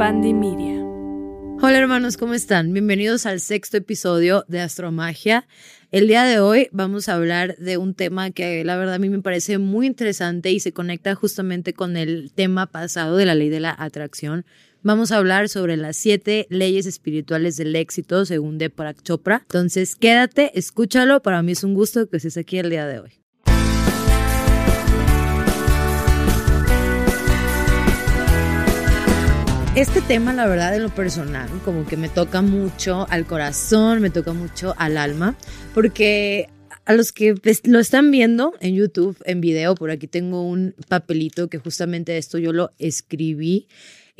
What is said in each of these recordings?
Media. Hola hermanos, ¿cómo están? Bienvenidos al sexto episodio de Astromagia. El día de hoy vamos a hablar de un tema que la verdad a mí me parece muy interesante y se conecta justamente con el tema pasado de la ley de la atracción. Vamos a hablar sobre las siete leyes espirituales del éxito según Deepak Chopra. Entonces quédate, escúchalo. Para mí es un gusto que estés aquí el día de hoy. Este tema, la verdad, en lo personal, como que me toca mucho al corazón, me toca mucho al alma, porque a los que lo están viendo en YouTube, en video, por aquí tengo un papelito que justamente esto yo lo escribí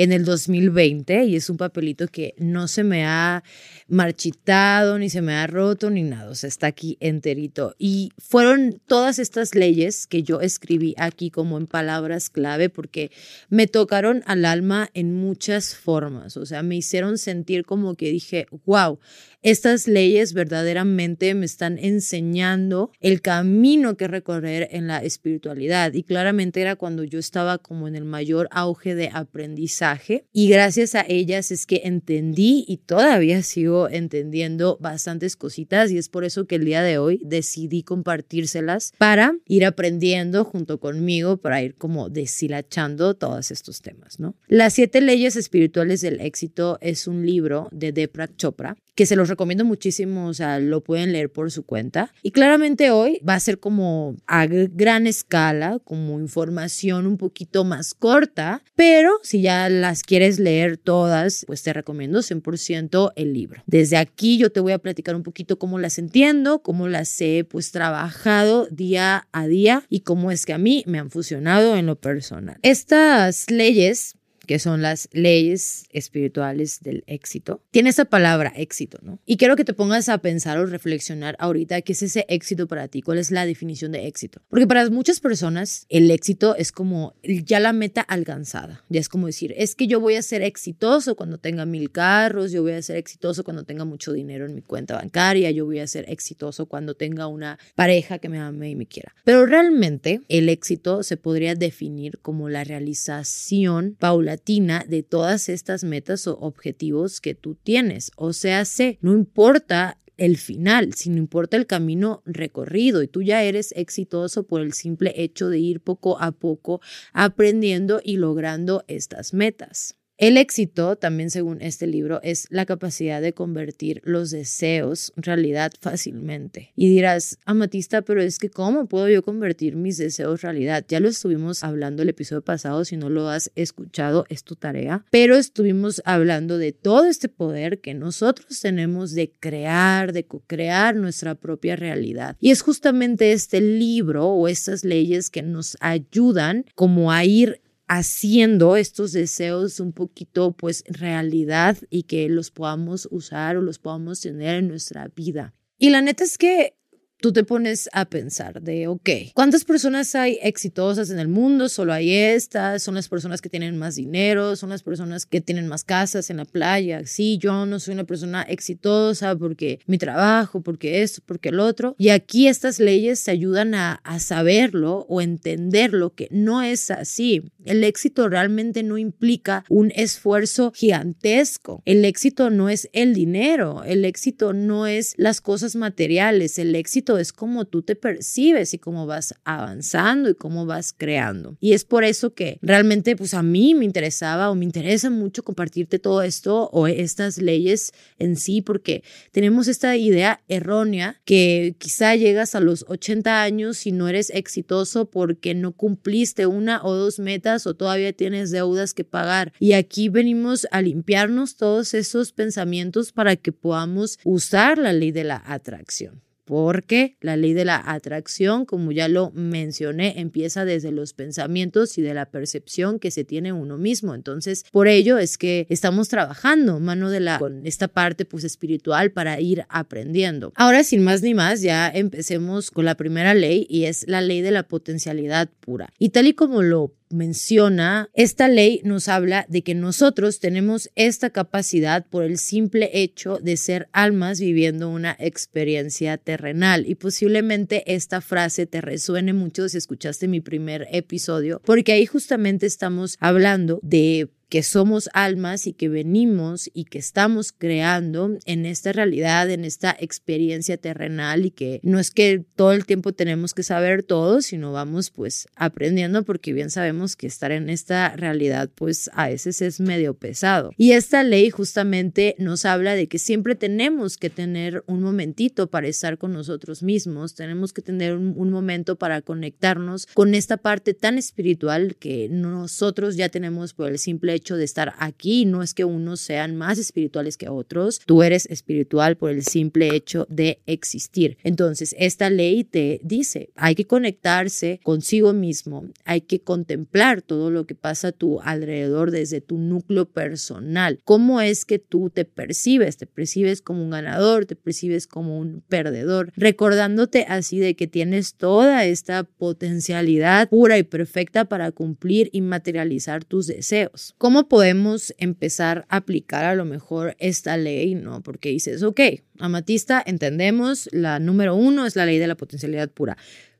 en el 2020 y es un papelito que no se me ha marchitado, ni se me ha roto, ni nada, o sea, está aquí enterito. Y fueron todas estas leyes que yo escribí aquí como en palabras clave porque me tocaron al alma en muchas formas, o sea, me hicieron sentir como que dije, wow, estas leyes verdaderamente me están enseñando el camino que recorrer en la espiritualidad y claramente era cuando yo estaba como en el mayor auge de aprendizaje y gracias a ellas es que entendí y todavía sigo entendiendo bastantes cositas y es por eso que el día de hoy decidí compartírselas para ir aprendiendo junto conmigo para ir como deshilachando todos estos temas, ¿no? Las siete leyes espirituales del éxito es un libro de Deepak Chopra que se los recomiendo muchísimo, o sea, lo pueden leer por su cuenta. Y claramente hoy va a ser como a gran escala, como información un poquito más corta, pero si ya las quieres leer todas, pues te recomiendo 100% el libro. Desde aquí yo te voy a platicar un poquito cómo las entiendo, cómo las he pues trabajado día a día y cómo es que a mí me han funcionado en lo personal. Estas leyes que son las leyes espirituales del éxito, tiene esa palabra éxito, ¿no? Y quiero que te pongas a pensar o reflexionar ahorita qué es ese éxito para ti, cuál es la definición de éxito. Porque para muchas personas el éxito es como ya la meta alcanzada, ya es como decir, es que yo voy a ser exitoso cuando tenga mil carros, yo voy a ser exitoso cuando tenga mucho dinero en mi cuenta bancaria, yo voy a ser exitoso cuando tenga una pareja que me ame y me quiera. Pero realmente el éxito se podría definir como la realización paulatina de todas estas metas o objetivos que tú tienes. O sea, sé, no importa el final, sino importa el camino recorrido y tú ya eres exitoso por el simple hecho de ir poco a poco aprendiendo y logrando estas metas. El éxito, también según este libro, es la capacidad de convertir los deseos en realidad fácilmente. Y dirás, Amatista, pero es que ¿cómo puedo yo convertir mis deseos en realidad? Ya lo estuvimos hablando el episodio pasado, si no lo has escuchado, es tu tarea. Pero estuvimos hablando de todo este poder que nosotros tenemos de crear, de co-crear nuestra propia realidad. Y es justamente este libro o estas leyes que nos ayudan como a ir haciendo estos deseos un poquito pues realidad y que los podamos usar o los podamos tener en nuestra vida. Y la neta es que tú te pones a pensar de, ok, ¿cuántas personas hay exitosas en el mundo? Solo hay estas, son las personas que tienen más dinero, son las personas que tienen más casas en la playa. Sí, yo no soy una persona exitosa porque mi trabajo, porque esto, porque el otro. Y aquí estas leyes te ayudan a, a saberlo o entenderlo que no es así. El éxito realmente no implica un esfuerzo gigantesco. El éxito no es el dinero, el éxito no es las cosas materiales, el éxito es como tú te percibes y cómo vas avanzando y cómo vas creando. Y es por eso que realmente pues a mí me interesaba o me interesa mucho compartirte todo esto o estas leyes en sí porque tenemos esta idea errónea que quizá llegas a los 80 años y no eres exitoso porque no cumpliste una o dos metas o todavía tienes deudas que pagar. Y aquí venimos a limpiarnos todos esos pensamientos para que podamos usar la ley de la atracción porque la ley de la atracción, como ya lo mencioné, empieza desde los pensamientos y de la percepción que se tiene uno mismo. Entonces, por ello es que estamos trabajando mano de la con esta parte pues espiritual para ir aprendiendo. Ahora, sin más ni más, ya empecemos con la primera ley y es la ley de la potencialidad pura. Y tal y como lo menciona, esta ley nos habla de que nosotros tenemos esta capacidad por el simple hecho de ser almas viviendo una experiencia terrenal. Y posiblemente esta frase te resuene mucho si escuchaste mi primer episodio, porque ahí justamente estamos hablando de que somos almas y que venimos y que estamos creando en esta realidad, en esta experiencia terrenal y que no es que todo el tiempo tenemos que saber todo, sino vamos pues aprendiendo porque bien sabemos que estar en esta realidad pues a veces es medio pesado. Y esta ley justamente nos habla de que siempre tenemos que tener un momentito para estar con nosotros mismos, tenemos que tener un, un momento para conectarnos con esta parte tan espiritual que nosotros ya tenemos por el simple hecho de estar aquí. No es que unos sean más espirituales que otros, tú eres espiritual por el simple hecho de existir. Entonces, esta ley te dice, hay que conectarse consigo mismo, hay que contemplar todo lo que pasa a tu alrededor desde tu núcleo personal. ¿Cómo es que tú te percibes? ¿Te percibes como un ganador? ¿Te percibes como un perdedor? Recordándote así de que tienes toda esta potencialidad pura y perfecta para cumplir y materializar tus deseos. ¿Cómo podemos empezar a aplicar a lo mejor esta ley? No, porque dices, ok, amatista, entendemos, la número uno es la ley de la potencialidad pura.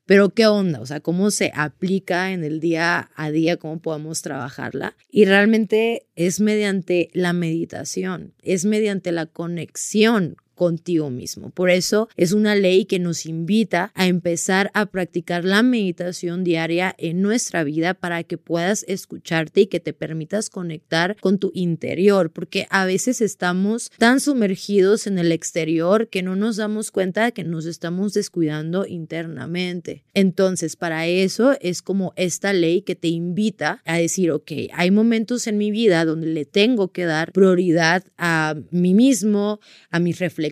Pero qué onda, o sea, cómo se aplica en el día a día, cómo podemos trabajarla. Y realmente es mediante la meditación, es mediante la conexión contigo mismo. Por eso es una ley que nos invita a empezar a practicar la meditación diaria en nuestra vida para que puedas escucharte y que te permitas conectar con tu interior, porque a veces estamos tan sumergidos en el exterior que no nos damos cuenta de que nos estamos descuidando internamente. Entonces, para eso es como esta ley que te invita a decir, ok, hay momentos en mi vida donde le tengo que dar prioridad a mí mismo, a mis reflexiones,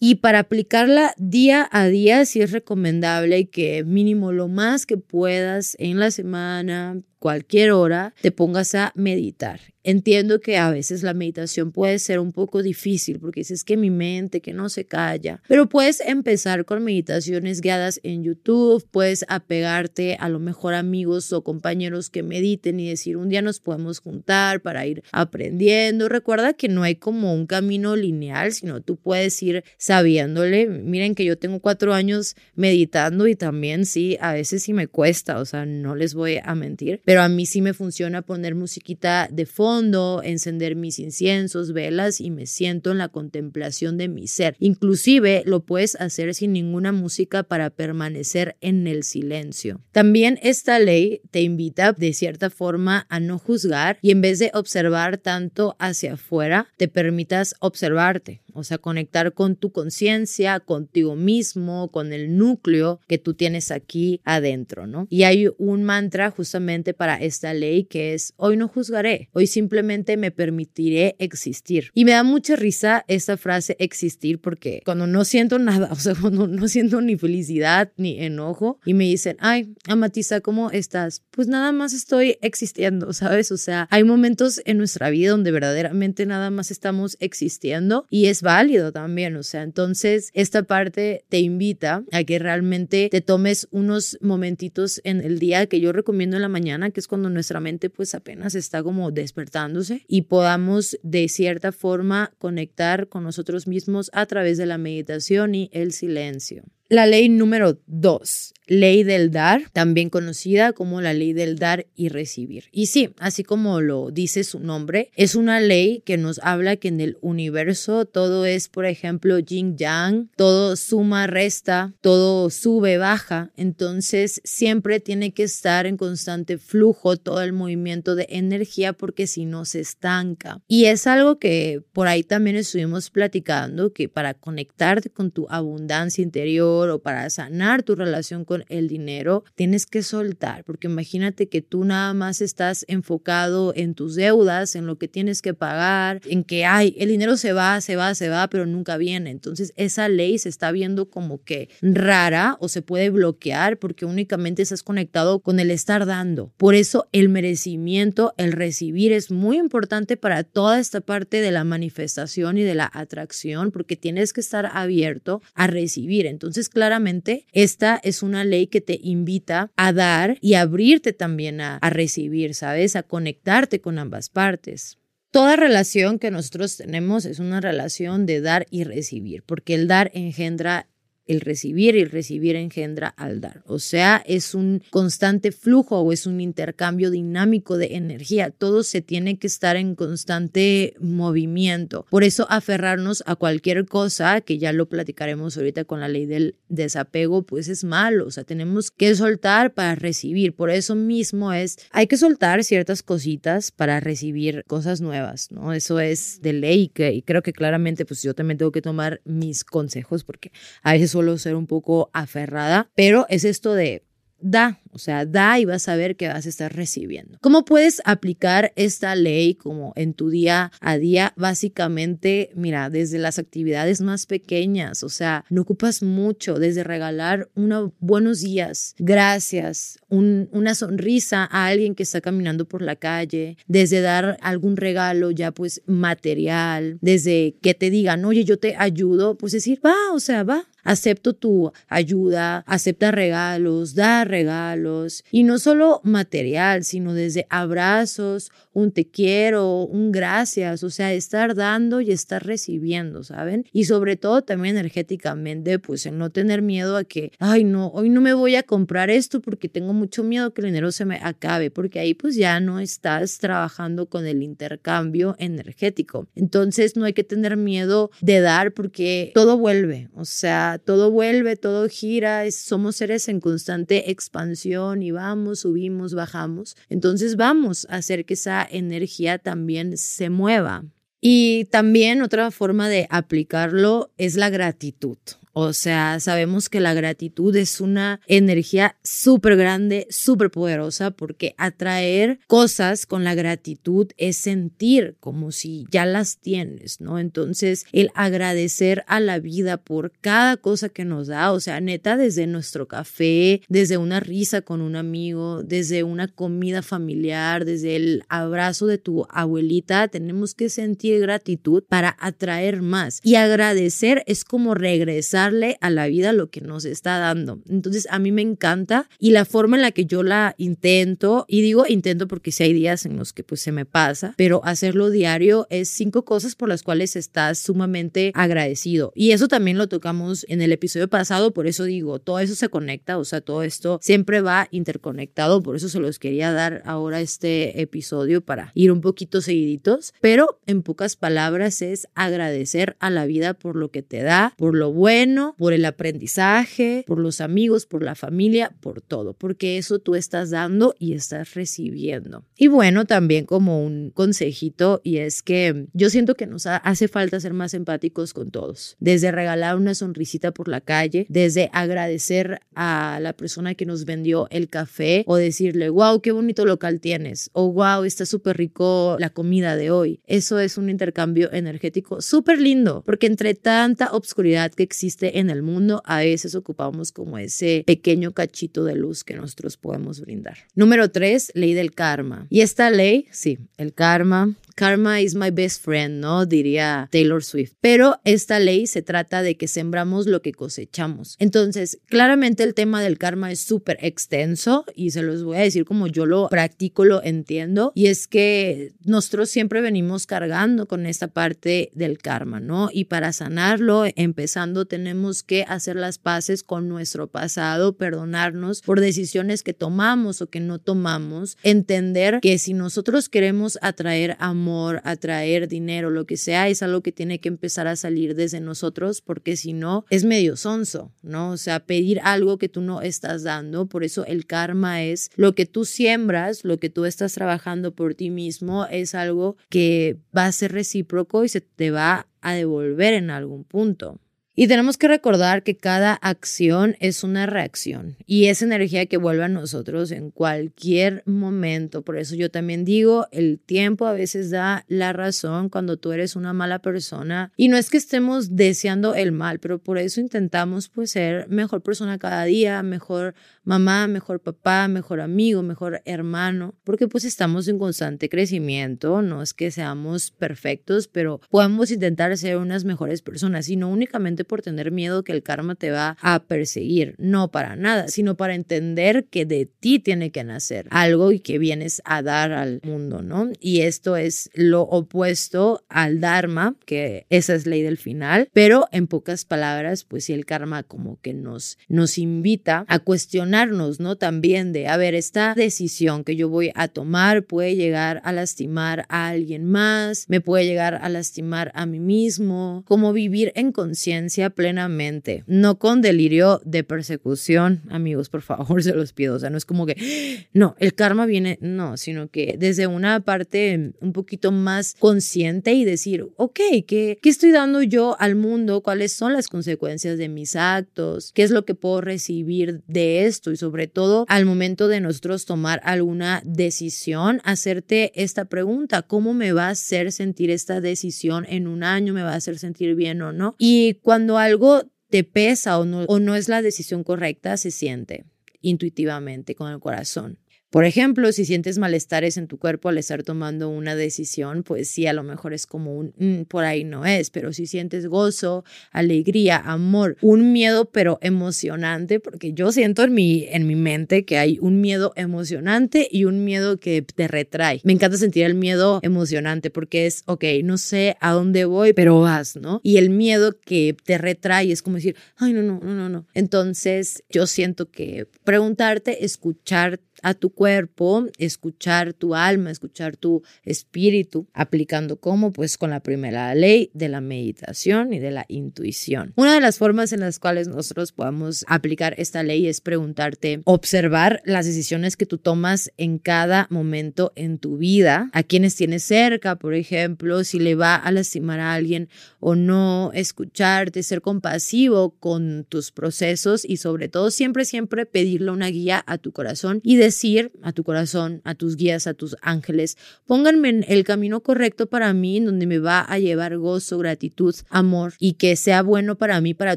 y para aplicarla día a día sí es recomendable que mínimo lo más que puedas en la semana, cualquier hora, te pongas a meditar. Entiendo que a veces la meditación puede ser un poco difícil porque dices que mi mente que no se calla, pero puedes empezar con meditaciones guiadas en YouTube, puedes apegarte a lo mejor amigos o compañeros que mediten y decir un día nos podemos juntar para ir aprendiendo. Recuerda que no hay como un camino lineal, sino tú puedes ir sabiéndole. Miren que yo tengo cuatro años meditando y también sí, a veces sí me cuesta, o sea, no les voy a mentir pero a mí sí me funciona poner musiquita de fondo, encender mis inciensos, velas y me siento en la contemplación de mi ser. Inclusive lo puedes hacer sin ninguna música para permanecer en el silencio. También esta ley te invita de cierta forma a no juzgar y en vez de observar tanto hacia afuera, te permitas observarte o sea, conectar con tu conciencia, contigo mismo, con el núcleo que tú tienes aquí adentro, ¿no? Y hay un mantra justamente para esta ley que es, hoy no juzgaré, hoy simplemente me permitiré existir. Y me da mucha risa esta frase existir porque cuando no siento nada, o sea, cuando no siento ni felicidad ni enojo y me dicen, ay, Amatisa, ¿cómo estás? Pues nada más estoy existiendo, ¿sabes? O sea, hay momentos en nuestra vida donde verdaderamente nada más estamos existiendo y es válido también, o sea, entonces esta parte te invita a que realmente te tomes unos momentitos en el día que yo recomiendo en la mañana, que es cuando nuestra mente pues apenas está como despertándose y podamos de cierta forma conectar con nosotros mismos a través de la meditación y el silencio. La ley número dos, ley del dar, también conocida como la ley del dar y recibir. Y sí, así como lo dice su nombre, es una ley que nos habla que en el universo todo es, por ejemplo, yin yang, todo suma, resta, todo sube, baja. Entonces siempre tiene que estar en constante flujo todo el movimiento de energía porque si no se estanca. Y es algo que por ahí también estuvimos platicando, que para conectarte con tu abundancia interior, o para sanar tu relación con el dinero, tienes que soltar, porque imagínate que tú nada más estás enfocado en tus deudas, en lo que tienes que pagar, en que, ay, el dinero se va, se va, se va, pero nunca viene. Entonces esa ley se está viendo como que rara o se puede bloquear porque únicamente estás conectado con el estar dando. Por eso el merecimiento, el recibir es muy importante para toda esta parte de la manifestación y de la atracción, porque tienes que estar abierto a recibir. Entonces, claramente, esta es una ley que te invita a dar y abrirte también a, a recibir, ¿sabes? A conectarte con ambas partes. Toda relación que nosotros tenemos es una relación de dar y recibir, porque el dar engendra el recibir y el recibir engendra al dar. O sea, es un constante flujo o es un intercambio dinámico de energía. Todo se tiene que estar en constante movimiento. Por eso aferrarnos a cualquier cosa, que ya lo platicaremos ahorita con la ley del desapego, pues es malo. O sea, tenemos que soltar para recibir. Por eso mismo es, hay que soltar ciertas cositas para recibir cosas nuevas, ¿no? Eso es de ley y creo que claramente pues yo también tengo que tomar mis consejos porque a veces suelo ser un poco aferrada, pero es esto de da, o sea, da y vas a ver que vas a estar recibiendo. ¿Cómo puedes aplicar esta ley como en tu día a día? Básicamente, mira, desde las actividades más pequeñas, o sea, no ocupas mucho, desde regalar unos buenos días, gracias, una sonrisa a alguien que está caminando por la calle, desde dar algún regalo ya pues material, desde que te digan, oye, yo te ayudo, pues decir, va, o sea, va, acepto tu ayuda, acepta regalos, da regalos y no solo material, sino desde abrazos, un te quiero, un gracias, o sea, estar dando y estar recibiendo, ¿saben? Y sobre todo también energéticamente, pues el no tener miedo a que, ay, no, hoy no me voy a comprar esto porque tengo mucho miedo que el dinero se me acabe, porque ahí pues ya no estás trabajando con el intercambio energético. Entonces no hay que tener miedo de dar porque todo vuelve, o sea, todo vuelve, todo gira, somos seres en constante expansión y vamos, subimos, bajamos. Entonces vamos a hacer que esa energía también se mueva. Y también otra forma de aplicarlo es la gratitud. O sea, sabemos que la gratitud es una energía súper grande, súper poderosa, porque atraer cosas con la gratitud es sentir como si ya las tienes, ¿no? Entonces, el agradecer a la vida por cada cosa que nos da, o sea, neta, desde nuestro café, desde una risa con un amigo, desde una comida familiar, desde el abrazo de tu abuelita, tenemos que sentir gratitud para atraer más. Y agradecer es como regresar darle a la vida lo que nos está dando. Entonces a mí me encanta y la forma en la que yo la intento, y digo intento porque si hay días en los que pues se me pasa, pero hacerlo diario es cinco cosas por las cuales estás sumamente agradecido. Y eso también lo tocamos en el episodio pasado, por eso digo, todo eso se conecta, o sea, todo esto siempre va interconectado, por eso se los quería dar ahora este episodio para ir un poquito seguiditos, pero en pocas palabras es agradecer a la vida por lo que te da, por lo bueno, por el aprendizaje, por los amigos, por la familia, por todo, porque eso tú estás dando y estás recibiendo. Y bueno, también como un consejito, y es que yo siento que nos hace falta ser más empáticos con todos, desde regalar una sonrisita por la calle, desde agradecer a la persona que nos vendió el café o decirle, wow, qué bonito local tienes, o wow, está súper rico la comida de hoy. Eso es un intercambio energético súper lindo, porque entre tanta obscuridad que existe, en el mundo, a veces ocupamos como ese pequeño cachito de luz que nosotros podemos brindar. Número tres, ley del karma. Y esta ley, sí, el karma, karma is my best friend, ¿no? Diría Taylor Swift. Pero esta ley se trata de que sembramos lo que cosechamos. Entonces, claramente el tema del karma es súper extenso y se los voy a decir como yo lo practico, lo entiendo. Y es que nosotros siempre venimos cargando con esta parte del karma, ¿no? Y para sanarlo, empezando, tenemos que hacer las paces con nuestro pasado, perdonarnos por decisiones que tomamos o que no tomamos, entender que si nosotros queremos atraer amor, atraer dinero, lo que sea, es algo que tiene que empezar a salir desde nosotros porque si no es medio sonso, ¿no? O sea, pedir algo que tú no estás dando, por eso el karma es lo que tú siembras, lo que tú estás trabajando por ti mismo, es algo que va a ser recíproco y se te va a devolver en algún punto. Y tenemos que recordar que cada acción es una reacción y es energía que vuelve a nosotros en cualquier momento. Por eso yo también digo, el tiempo a veces da la razón cuando tú eres una mala persona y no es que estemos deseando el mal, pero por eso intentamos pues ser mejor persona cada día, mejor mamá, mejor papá, mejor amigo, mejor hermano, porque pues estamos en constante crecimiento, no es que seamos perfectos, pero podemos intentar ser unas mejores personas y no únicamente por tener miedo que el karma te va a perseguir, no para nada, sino para entender que de ti tiene que nacer algo y que vienes a dar al mundo, ¿no? Y esto es lo opuesto al Dharma, que esa es ley del final, pero en pocas palabras, pues si el karma como que nos, nos invita a cuestionarnos, ¿no? También de, a ver, esta decisión que yo voy a tomar puede llegar a lastimar a alguien más, me puede llegar a lastimar a mí mismo, como vivir en conciencia plenamente, no con delirio de persecución, amigos, por favor, se los pido, o sea, no es como que, no, el karma viene, no, sino que desde una parte un poquito más consciente y decir, ok, ¿qué, qué estoy dando yo al mundo? ¿Cuáles son las consecuencias de mis actos? ¿Qué es lo que puedo recibir de esto? Y sobre todo, al momento de nosotros tomar alguna decisión, hacerte esta pregunta, ¿cómo me va a hacer sentir esta decisión en un año? ¿Me va a hacer sentir bien o no? Y cuando algo te pesa o no, o no es la decisión correcta, se siente intuitivamente con el corazón. Por ejemplo, si sientes malestares en tu cuerpo al estar tomando una decisión, pues sí, a lo mejor es como un mm, por ahí no es, pero si sientes gozo, alegría, amor, un miedo pero emocionante, porque yo siento en mi, en mi mente que hay un miedo emocionante y un miedo que te retrae. Me encanta sentir el miedo emocionante porque es, ok, no sé a dónde voy, pero vas, ¿no? Y el miedo que te retrae es como decir, ay, no, no, no, no, no. Entonces, yo siento que preguntarte, escuchar a tu cuerpo, escuchar tu alma, escuchar tu espíritu, aplicando como pues con la primera ley de la meditación y de la intuición. Una de las formas en las cuales nosotros podemos aplicar esta ley es preguntarte, observar las decisiones que tú tomas en cada momento en tu vida, a quienes tienes cerca, por ejemplo, si le va a lastimar a alguien o no, escucharte, ser compasivo con tus procesos y sobre todo siempre, siempre pedirle una guía a tu corazón y de decir a tu corazón, a tus guías, a tus ángeles, pónganme en el camino correcto para mí, donde me va a llevar gozo, gratitud, amor y que sea bueno para mí, para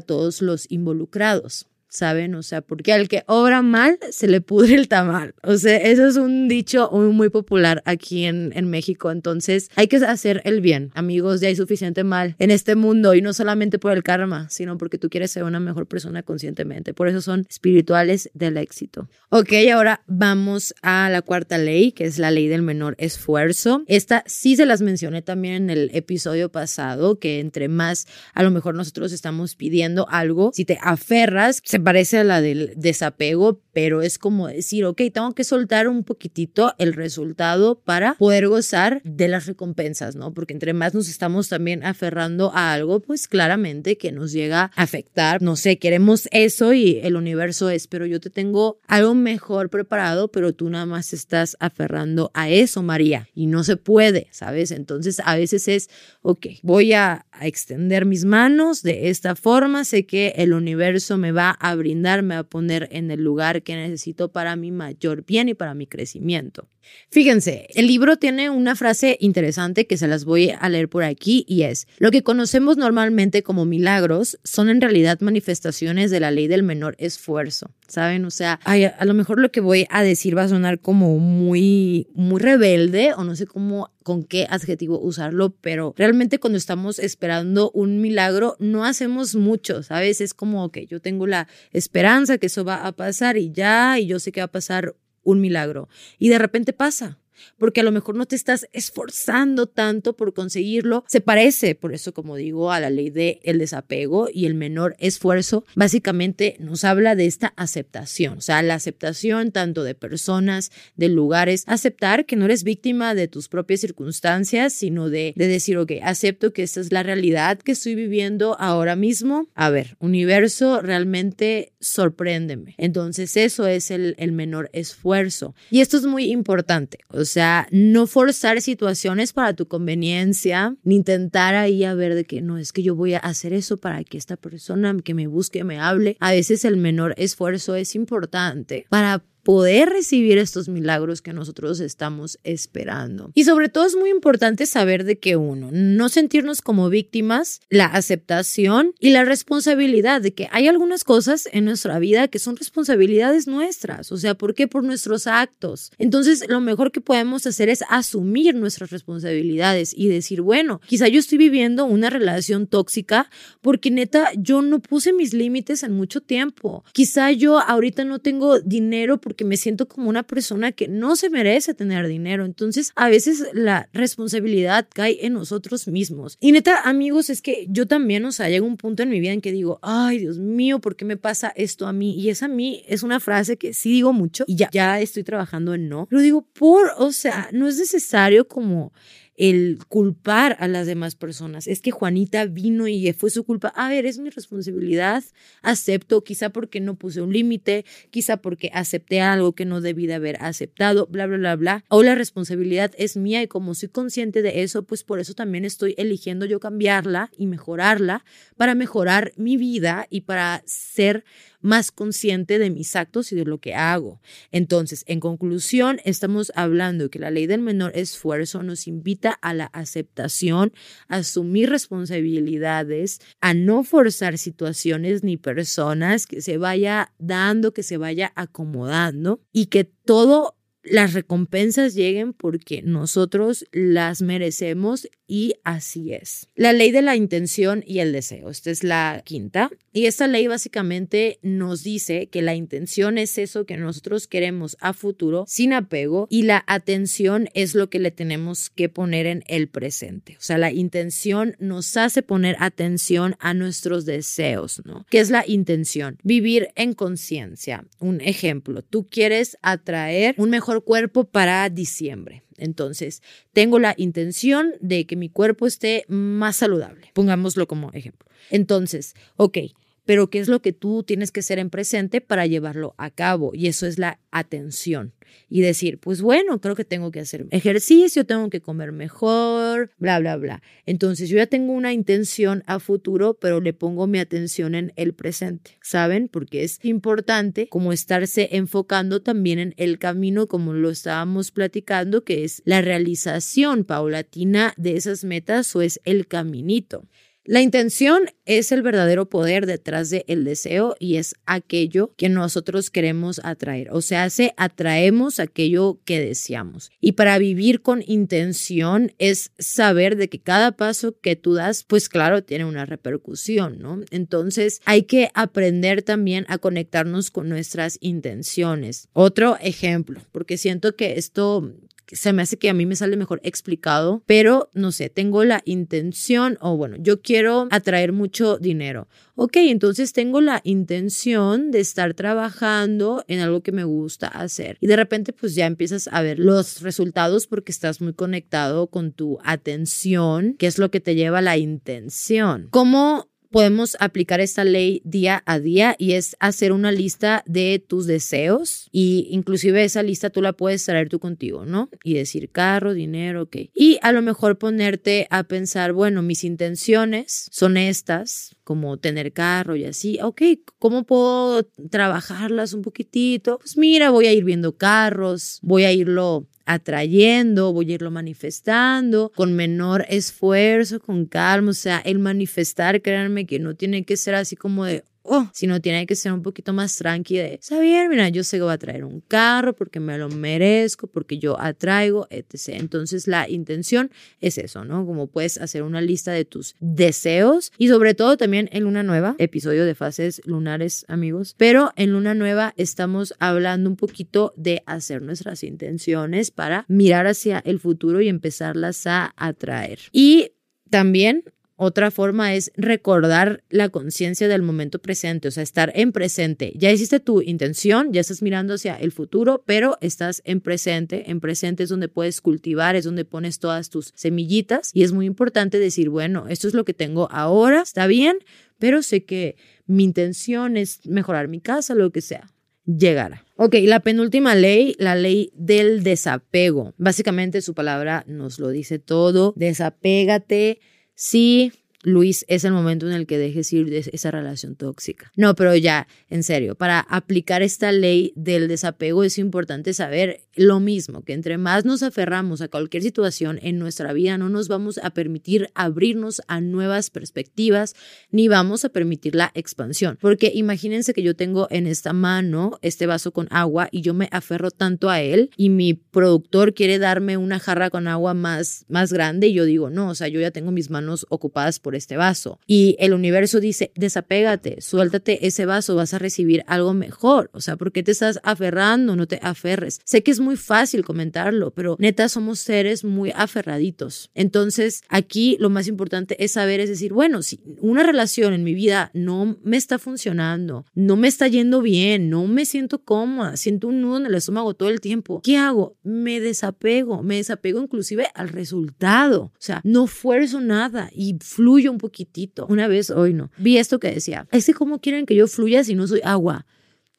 todos los involucrados. ¿Saben? O sea, porque al que obra mal se le pudre el tamal. O sea, eso es un dicho muy, popular aquí en, en México. Entonces, hay que hacer el bien, amigos. Ya hay suficiente mal en este mundo y no solamente por el karma, sino porque tú quieres ser una mejor persona conscientemente. Por eso son espirituales del éxito. Ok, ahora vamos a la cuarta ley, que es la ley del menor esfuerzo. Esta sí se las mencioné también en el episodio pasado, que entre más a lo mejor nosotros estamos pidiendo algo, si te aferras, se parece a la del desapego, pero es como decir, ok, tengo que soltar un poquitito el resultado para poder gozar de las recompensas, ¿no? Porque entre más nos estamos también aferrando a algo, pues claramente que nos llega a afectar, no sé, queremos eso y el universo es, pero yo te tengo algo mejor preparado, pero tú nada más estás aferrando a eso, María, y no se puede, ¿sabes? Entonces a veces es, ok, voy a, a extender mis manos de esta forma, sé que el universo me va a brindarme, a poner en el lugar que necesito para mi mayor bien y para mi crecimiento. Fíjense, el libro tiene una frase interesante que se las voy a leer por aquí y es, lo que conocemos normalmente como milagros son en realidad manifestaciones de la ley del menor esfuerzo, ¿saben? O sea, a lo mejor lo que voy a decir va a sonar como muy, muy rebelde o no sé cómo con qué adjetivo usarlo, pero realmente cuando estamos esperando un milagro no hacemos mucho, ¿sabes? Es como que yo tengo la esperanza que eso va a pasar y ya, y yo sé que va a pasar un milagro. Y de repente pasa porque a lo mejor no te estás esforzando tanto por conseguirlo. Se parece, por eso como digo, a la ley de el desapego y el menor esfuerzo. Básicamente nos habla de esta aceptación, o sea, la aceptación tanto de personas, de lugares, aceptar que no eres víctima de tus propias circunstancias, sino de, de decir, ok, acepto que esta es la realidad que estoy viviendo ahora mismo. A ver, universo, realmente sorpréndeme. Entonces eso es el, el menor esfuerzo. Y esto es muy importante. O sea, no forzar situaciones para tu conveniencia, ni intentar ahí a ver de que no es que yo voy a hacer eso para que esta persona que me busque me hable. A veces el menor esfuerzo es importante para poder recibir estos milagros que nosotros estamos esperando. Y sobre todo es muy importante saber de que uno, no sentirnos como víctimas, la aceptación y la responsabilidad de que hay algunas cosas en nuestra vida que son responsabilidades nuestras. O sea, ¿por qué? Por nuestros actos. Entonces, lo mejor que podemos hacer es asumir nuestras responsabilidades y decir, bueno, quizá yo estoy viviendo una relación tóxica porque neta, yo no puse mis límites en mucho tiempo. Quizá yo ahorita no tengo dinero porque me siento como una persona que no se merece tener dinero. Entonces, a veces la responsabilidad cae en nosotros mismos. Y neta, amigos, es que yo también, o sea, llega un punto en mi vida en que digo, ay, Dios mío, ¿por qué me pasa esto a mí? Y esa a mí es una frase que sí digo mucho y ya, ya estoy trabajando en no. Lo digo por, o sea, no es necesario como el culpar a las demás personas. Es que Juanita vino y fue su culpa. A ver, es mi responsabilidad. Acepto, quizá porque no puse un límite, quizá porque acepté algo que no debí de haber aceptado, bla, bla, bla, bla. O la responsabilidad es mía y como soy consciente de eso, pues por eso también estoy eligiendo yo cambiarla y mejorarla para mejorar mi vida y para ser más consciente de mis actos y de lo que hago. Entonces, en conclusión, estamos hablando que la ley del menor esfuerzo nos invita a la aceptación, a asumir responsabilidades, a no forzar situaciones ni personas, que se vaya dando, que se vaya acomodando y que todo las recompensas lleguen porque nosotros las merecemos y así es. La ley de la intención y el deseo. Esta es la quinta. Y esta ley básicamente nos dice que la intención es eso que nosotros queremos a futuro sin apego y la atención es lo que le tenemos que poner en el presente. O sea, la intención nos hace poner atención a nuestros deseos, ¿no? ¿Qué es la intención? Vivir en conciencia. Un ejemplo, tú quieres atraer un mejor cuerpo para diciembre. Entonces, tengo la intención de que mi cuerpo esté más saludable. Pongámoslo como ejemplo. Entonces, ok, pero ¿qué es lo que tú tienes que ser en presente para llevarlo a cabo? Y eso es la atención. Y decir, pues bueno, creo que tengo que hacer ejercicio, tengo que comer mejor, bla, bla, bla. Entonces yo ya tengo una intención a futuro, pero le pongo mi atención en el presente, ¿saben? Porque es importante como estarse enfocando también en el camino, como lo estábamos platicando, que es la realización paulatina de esas metas o es el caminito. La intención es el verdadero poder detrás del el deseo y es aquello que nosotros queremos atraer. O sea, se atraemos aquello que deseamos. Y para vivir con intención es saber de que cada paso que tú das, pues claro, tiene una repercusión, ¿no? Entonces hay que aprender también a conectarnos con nuestras intenciones. Otro ejemplo, porque siento que esto se me hace que a mí me sale mejor explicado, pero no sé, tengo la intención o bueno, yo quiero atraer mucho dinero. Ok, entonces tengo la intención de estar trabajando en algo que me gusta hacer y de repente pues ya empiezas a ver los resultados porque estás muy conectado con tu atención, que es lo que te lleva la intención. ¿Cómo podemos aplicar esta ley día a día y es hacer una lista de tus deseos y inclusive esa lista tú la puedes traer tú contigo, ¿no? Y decir carro, dinero, ok. Y a lo mejor ponerte a pensar, bueno, mis intenciones son estas, como tener carro y así, ok, ¿cómo puedo trabajarlas un poquitito? Pues mira, voy a ir viendo carros, voy a irlo atrayendo, voy a irlo manifestando con menor esfuerzo, con calma, o sea, el manifestar, créanme que no tiene que ser así como de, oh, sino tiene que ser un poquito más tranqui de, está mira, yo sé que voy a traer un carro porque me lo merezco, porque yo atraigo, etc. Entonces la intención es eso, ¿no? Como puedes hacer una lista de tus deseos y sobre todo también en Luna Nueva, episodio de fases lunares, amigos, pero en Luna Nueva estamos hablando un poquito de hacer nuestras intenciones para mirar hacia el futuro y empezarlas a atraer. Y también otra forma es recordar la conciencia del momento presente, o sea, estar en presente. Ya hiciste tu intención, ya estás mirando hacia el futuro, pero estás en presente. En presente es donde puedes cultivar, es donde pones todas tus semillitas y es muy importante decir, bueno, esto es lo que tengo ahora, está bien, pero sé que mi intención es mejorar mi casa, lo que sea. Llegará. Ok, la penúltima ley, la ley del desapego. Básicamente su palabra nos lo dice todo. Desapégate Sí, Luis, es el momento en el que dejes ir esa relación tóxica. No, pero ya, en serio, para aplicar esta ley del desapego es importante saber lo mismo, que entre más nos aferramos a cualquier situación en nuestra vida, no nos vamos a permitir abrirnos a nuevas perspectivas, ni vamos a permitir la expansión. Porque imagínense que yo tengo en esta mano este vaso con agua y yo me aferro tanto a él y mi productor quiere darme una jarra con agua más, más grande y yo digo, no, o sea, yo ya tengo mis manos ocupadas por este vaso. Y el universo dice, desapégate, suéltate ese vaso, vas a recibir algo mejor. O sea, ¿por qué te estás aferrando? No te aferres. Sé que es muy fácil comentarlo, pero neta somos seres muy aferraditos. Entonces, aquí lo más importante es saber, es decir, bueno, si una relación en mi vida no me está funcionando, no me está yendo bien, no me siento cómoda, siento un nudo en el estómago todo el tiempo, ¿qué hago? Me desapego, me desapego inclusive al resultado. O sea, no fuerzo nada y fluyo un poquitito. Una vez, hoy no, vi esto que decía, es que cómo quieren que yo fluya si no soy agua.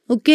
Ok,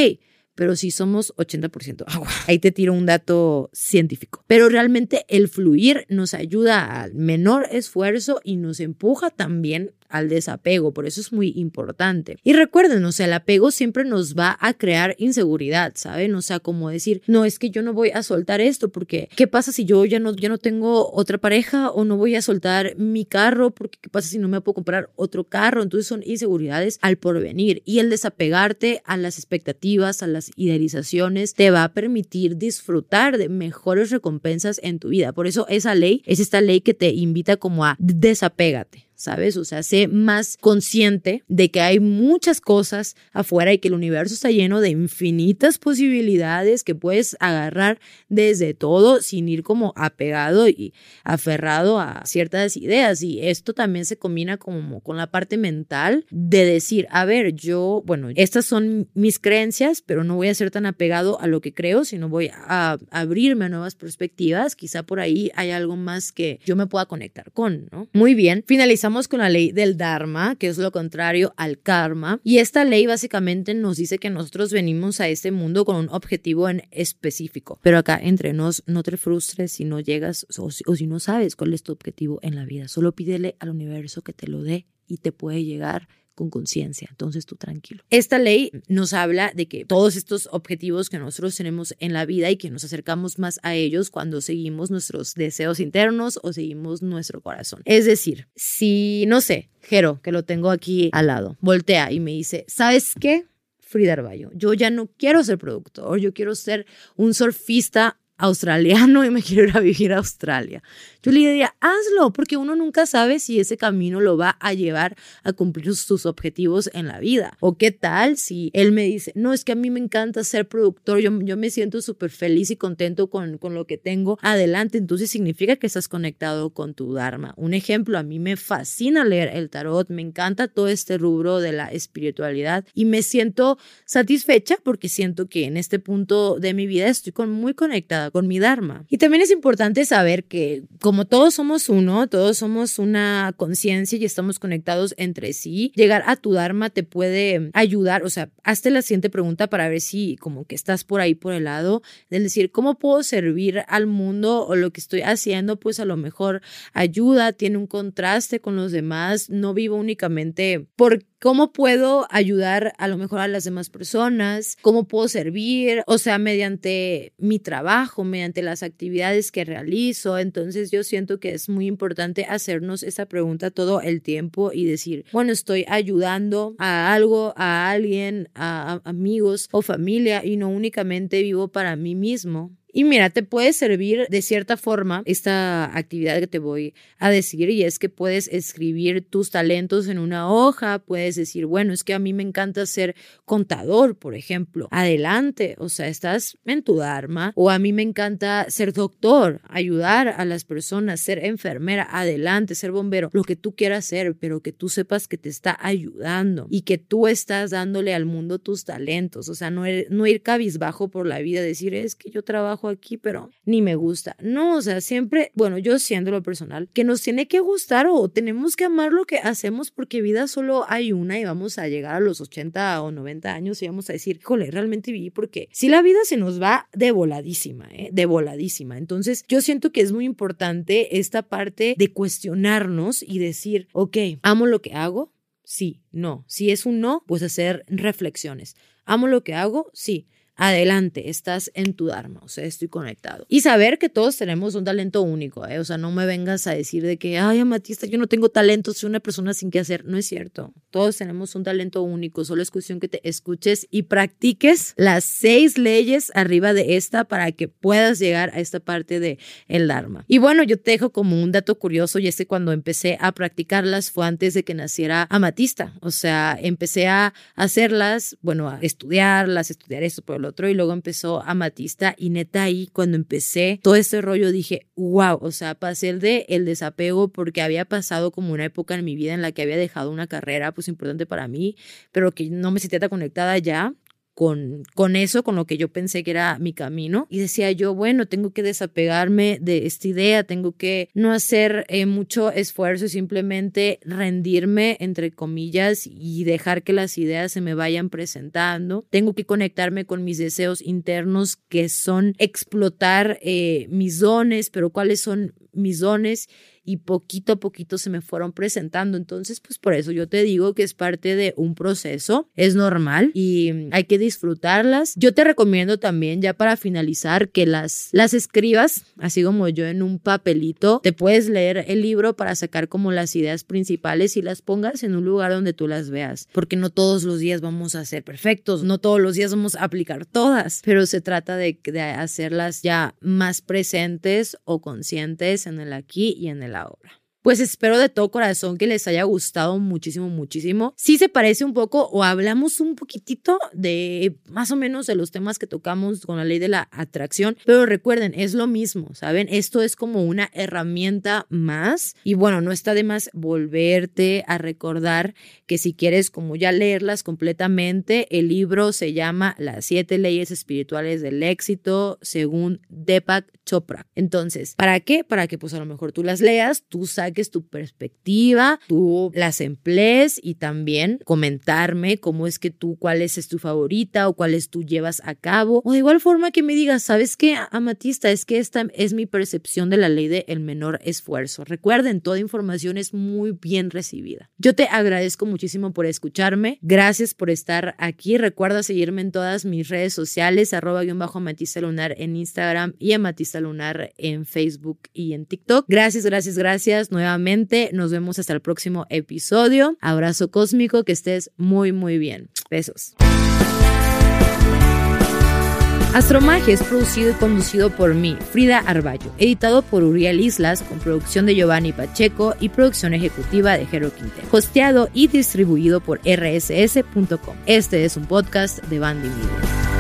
pero si somos 80% agua. Ahí te tiro un dato científico. Pero realmente el fluir nos ayuda al menor esfuerzo y nos empuja también al desapego, por eso es muy importante. Y recuerden, o sea, el apego siempre nos va a crear inseguridad, ¿saben? O sea, como decir, no, es que yo no voy a soltar esto porque ¿qué pasa si yo ya no, ya no tengo otra pareja o no voy a soltar mi carro porque ¿qué pasa si no me puedo comprar otro carro? Entonces son inseguridades al porvenir y el desapegarte a las expectativas, a las idealizaciones, te va a permitir disfrutar de mejores recompensas en tu vida. Por eso esa ley es esta ley que te invita como a desapégate. ¿Sabes? O sea, sé más consciente de que hay muchas cosas afuera y que el universo está lleno de infinitas posibilidades que puedes agarrar desde todo sin ir como apegado y aferrado a ciertas ideas. Y esto también se combina como con la parte mental de decir, a ver, yo, bueno, estas son mis creencias, pero no voy a ser tan apegado a lo que creo, sino voy a abrirme a nuevas perspectivas. Quizá por ahí hay algo más que yo me pueda conectar con, ¿no? Muy bien, finalizamos con la ley del Dharma, que es lo contrario al karma. Y esta ley básicamente nos dice que nosotros venimos a este mundo con un objetivo en específico. Pero acá entre nos, no te frustres si no llegas o si, o si no sabes cuál es tu objetivo en la vida. Solo pídele al universo que te lo dé y te puede llegar con conciencia. Entonces tú tranquilo. Esta ley nos habla de que todos estos objetivos que nosotros tenemos en la vida y que nos acercamos más a ellos cuando seguimos nuestros deseos internos o seguimos nuestro corazón. Es decir, si, no sé, Jero, que lo tengo aquí al lado, voltea y me dice, ¿sabes qué? Frida Arballo, yo ya no quiero ser productor, yo quiero ser un surfista australiano y me quiero ir a vivir a Australia. Yo le diría, hazlo, porque uno nunca sabe si ese camino lo va a llevar a cumplir sus objetivos en la vida. O qué tal si él me dice, no, es que a mí me encanta ser productor, yo, yo me siento súper feliz y contento con, con lo que tengo adelante, entonces significa que estás conectado con tu Dharma. Un ejemplo, a mí me fascina leer el tarot, me encanta todo este rubro de la espiritualidad y me siento satisfecha porque siento que en este punto de mi vida estoy con, muy conectada con mi Dharma. Y también es importante saber que como todos somos uno, todos somos una conciencia y estamos conectados entre sí, llegar a tu Dharma te puede ayudar, o sea, hazte la siguiente pregunta para ver si como que estás por ahí por el lado, de decir, ¿cómo puedo servir al mundo o lo que estoy haciendo? Pues a lo mejor ayuda, tiene un contraste con los demás, no vivo únicamente por ¿Cómo puedo ayudar a lo mejor a las demás personas? ¿Cómo puedo servir? O sea, mediante mi trabajo, mediante las actividades que realizo. Entonces yo siento que es muy importante hacernos esa pregunta todo el tiempo y decir, bueno, estoy ayudando a algo, a alguien, a amigos o familia y no únicamente vivo para mí mismo. Y mira, te puede servir de cierta forma esta actividad que te voy a decir y es que puedes escribir tus talentos en una hoja, puedes decir, bueno, es que a mí me encanta ser contador, por ejemplo. Adelante, o sea, estás en tu Dharma o a mí me encanta ser doctor, ayudar a las personas, ser enfermera, adelante, ser bombero, lo que tú quieras ser, pero que tú sepas que te está ayudando y que tú estás dándole al mundo tus talentos, o sea, no, no ir cabizbajo por la vida, decir, es que yo trabajo aquí, pero ni me gusta. No, o sea, siempre, bueno, yo siendo lo personal, que nos tiene que gustar o tenemos que amar lo que hacemos porque vida solo hay una y vamos a llegar a los 80 o 90 años y vamos a decir, jole, realmente viví porque si la vida se nos va de voladísima, ¿eh? de voladísima. Entonces, yo siento que es muy importante esta parte de cuestionarnos y decir, ok, amo lo que hago, sí, no. Si es un no, pues hacer reflexiones. ¿Amo lo que hago? Sí adelante, estás en tu Dharma, o sea, estoy conectado. Y saber que todos tenemos un talento único, ¿eh? o sea, no me vengas a decir de que, ay, Amatista, yo no tengo talento, soy una persona sin qué hacer. No es cierto. Todos tenemos un talento único, solo es cuestión que te escuches y practiques las seis leyes arriba de esta para que puedas llegar a esta parte de el Dharma. Y bueno, yo te dejo como un dato curioso y es que cuando empecé a practicarlas fue antes de que naciera Amatista, o sea, empecé a hacerlas, bueno, a estudiarlas, estudiar esto por lo y luego empezó Amatista y neta ahí cuando empecé todo este rollo dije, wow, o sea, pasé el de el desapego porque había pasado como una época en mi vida en la que había dejado una carrera pues importante para mí, pero que no me sentía tan conectada ya con, con eso, con lo que yo pensé que era mi camino. Y decía yo, bueno, tengo que desapegarme de esta idea, tengo que no hacer eh, mucho esfuerzo simplemente rendirme, entre comillas, y dejar que las ideas se me vayan presentando. Tengo que conectarme con mis deseos internos que son explotar eh, mis dones, pero cuáles son mis dones y poquito a poquito se me fueron presentando. Entonces, pues por eso yo te digo que es parte de un proceso, es normal y hay que disfrutarlas. Yo te recomiendo también, ya para finalizar, que las, las escribas, así como yo en un papelito, te puedes leer el libro para sacar como las ideas principales y las pongas en un lugar donde tú las veas, porque no todos los días vamos a ser perfectos, no todos los días vamos a aplicar todas, pero se trata de, de hacerlas ya más presentes o conscientes en el aquí y en el ahora. out. Pues espero de todo corazón que les haya gustado muchísimo, muchísimo. Sí se parece un poco o hablamos un poquitito de más o menos de los temas que tocamos con la ley de la atracción, pero recuerden, es lo mismo, ¿saben? Esto es como una herramienta más y bueno, no está de más volverte a recordar que si quieres como ya leerlas completamente, el libro se llama Las siete leyes espirituales del éxito según Deepak Chopra. Entonces, ¿para qué? Para que pues a lo mejor tú las leas, tú saques tu perspectiva, tú las emplees y también comentarme cómo es que tú, cuál es, tu favorita o cuáles tú llevas a cabo. O de igual forma que me digas, ¿sabes qué, Amatista? Es que esta es mi percepción de la ley de el menor esfuerzo. Recuerden, toda información es muy bien recibida. Yo te agradezco muchísimo por escucharme. Gracias por estar aquí. Recuerda seguirme en todas mis redes sociales, arroba guion bajo Amatista Lunar en Instagram y Amatista Lunar en Facebook y en TikTok. Gracias, gracias, gracias nuevamente. Nos vemos hasta el próximo episodio. Abrazo cósmico, que estés muy, muy bien. Besos. Astromagia es producido y conducido por mí, Frida Arballo, editado por Uriel Islas, con producción de Giovanni Pacheco y producción ejecutiva de Jero Quintero, hosteado y distribuido por rss.com. Este es un podcast de Bandy Media.